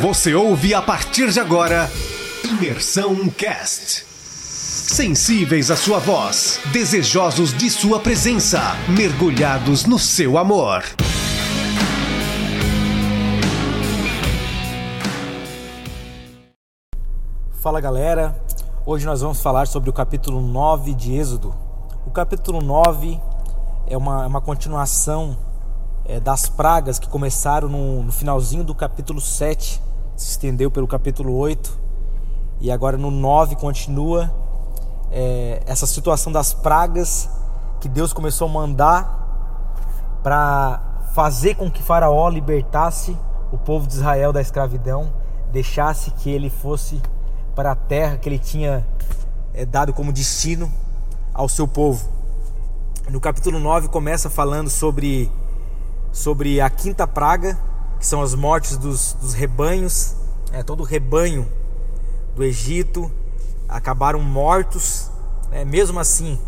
Você ouve a partir de agora Imersão Cast. Sensíveis à sua voz, desejosos de sua presença, mergulhados no seu amor. Fala galera, hoje nós vamos falar sobre o capítulo 9 de Êxodo. O capítulo 9 é uma, é uma continuação é, das pragas que começaram no, no, finalzinho do capítulo 7, se estendeu pelo capítulo 8 e agora no 9 continua é, essa situação das pragas que Deus começou a mandar para fazer com que Faraó libertasse o povo de Israel da escravidão, deixasse que ele fosse para a terra que ele tinha é, dado como destino ao seu povo. No capítulo 9 começa falando sobre sobre a quinta praga, que são as mortes dos, dos rebanhos, é, todo o rebanho do Egito acabaram mortos. É, mesmo assim,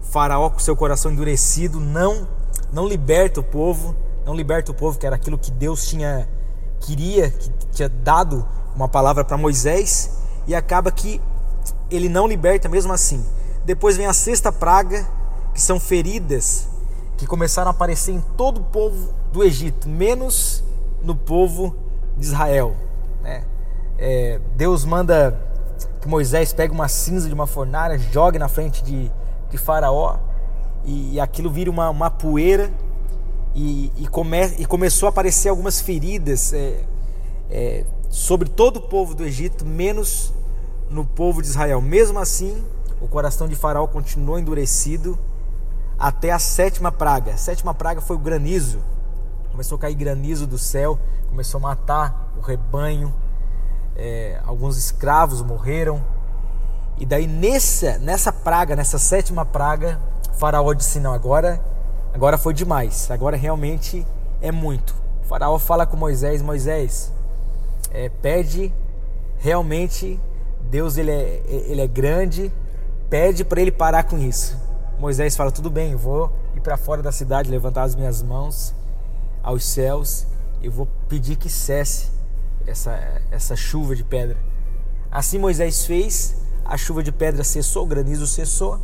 Faraó, com seu coração endurecido, não, não liberta o povo, não liberta o povo, que era aquilo que Deus tinha queria, que tinha dado uma palavra para Moisés, e acaba que ele não liberta mesmo assim. Depois vem a sexta praga, que são feridas que começaram a aparecer em todo o povo do Egito, menos no povo de Israel. Né? É, Deus manda que Moisés pegue uma cinza de uma fornalha, jogue na frente de, de Faraó e, e aquilo vira uma, uma poeira e, e, come, e, começou a aparecer algumas feridas é, é, sobre todo o povo do Egito, menos no povo de Israel. Mesmo assim, o coração de Faraó continuou endurecido até a sétima praga. A sétima praga foi o granizo. Começou a cair granizo do céu, começou a matar o rebanho, é, alguns escravos morreram. E daí nessa, nessa praga, nessa sétima praga, faraó disse, não, agora, agora foi demais, agora realmente é muito. O faraó fala com Moisés, Moisés, é, pede realmente, Deus ele é, ele é grande, pede para ele parar com isso. Moisés fala: Tudo bem, vou ir para fora da cidade, levantar as minhas mãos aos céus e vou pedir que cesse essa, essa chuva de pedra. Assim Moisés fez, a chuva de pedra cessou, o granizo cessou.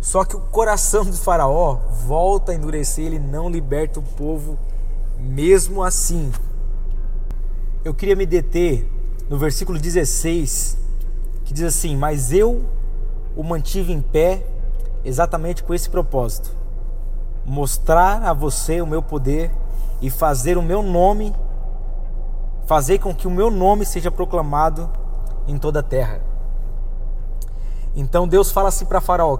Só que o coração do Faraó volta a endurecer, ele não liberta o povo mesmo assim. Eu queria me deter no versículo 16, que diz assim: Mas eu o mantive em pé exatamente com esse propósito: mostrar a você o meu poder e fazer o meu nome, fazer com que o meu nome seja proclamado em toda a terra. Então Deus fala assim para Faraó: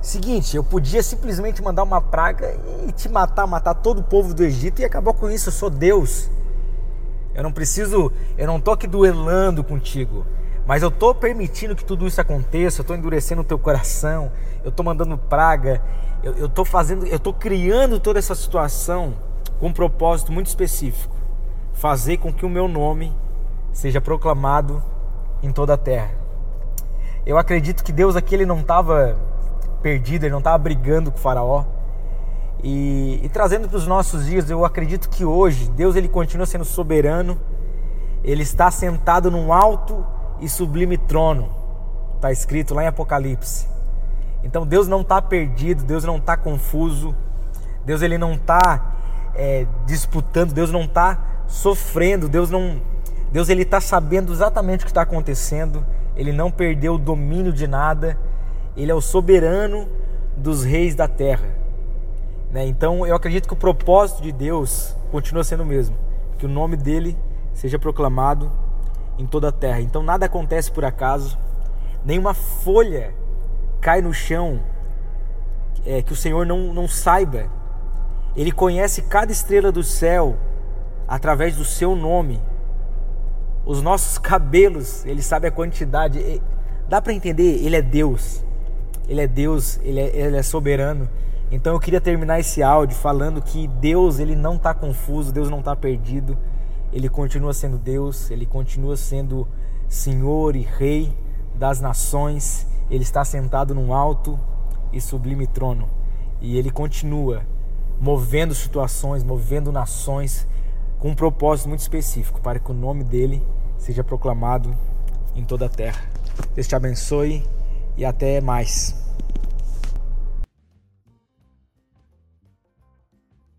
seguinte, eu podia simplesmente mandar uma praga e te matar, matar todo o povo do Egito e acabar com isso. Eu sou Deus. Eu não preciso, eu não tô aqui duelando contigo. Mas eu estou permitindo que tudo isso aconteça, eu estou endurecendo o teu coração, eu estou mandando praga, eu estou fazendo, eu estou criando toda essa situação com um propósito muito específico: fazer com que o meu nome seja proclamado em toda a terra. Eu acredito que Deus aqui ele não estava perdido, ele não estava brigando com o faraó. E, e trazendo para os nossos dias, eu acredito que hoje Deus ele continua sendo soberano. Ele está sentado num alto e sublime trono. Está escrito lá em Apocalipse. Então Deus não está perdido, Deus não está confuso, Deus ele não está é, disputando, Deus não está sofrendo, Deus não, Deus ele está sabendo exatamente o que está acontecendo. Ele não perdeu o domínio de nada. Ele é o soberano dos reis da terra. Né? Então eu acredito que o propósito de Deus continua sendo o mesmo, que o nome dele seja proclamado em toda a terra. Então nada acontece por acaso, nenhuma folha cai no chão é, que o Senhor não, não saiba. Ele conhece cada estrela do céu através do seu nome. Os nossos cabelos, ele sabe a quantidade. Dá para entender? Ele é Deus. Ele é Deus, ele é, ele é soberano. Então eu queria terminar esse áudio falando que Deus ele não está confuso, Deus não está perdido ele continua sendo Deus, ele continua sendo Senhor e Rei das nações, ele está sentado num alto e sublime trono e ele continua movendo situações, movendo nações, com um propósito muito específico, para que o nome dele seja proclamado em toda a terra. Deus te abençoe e até mais.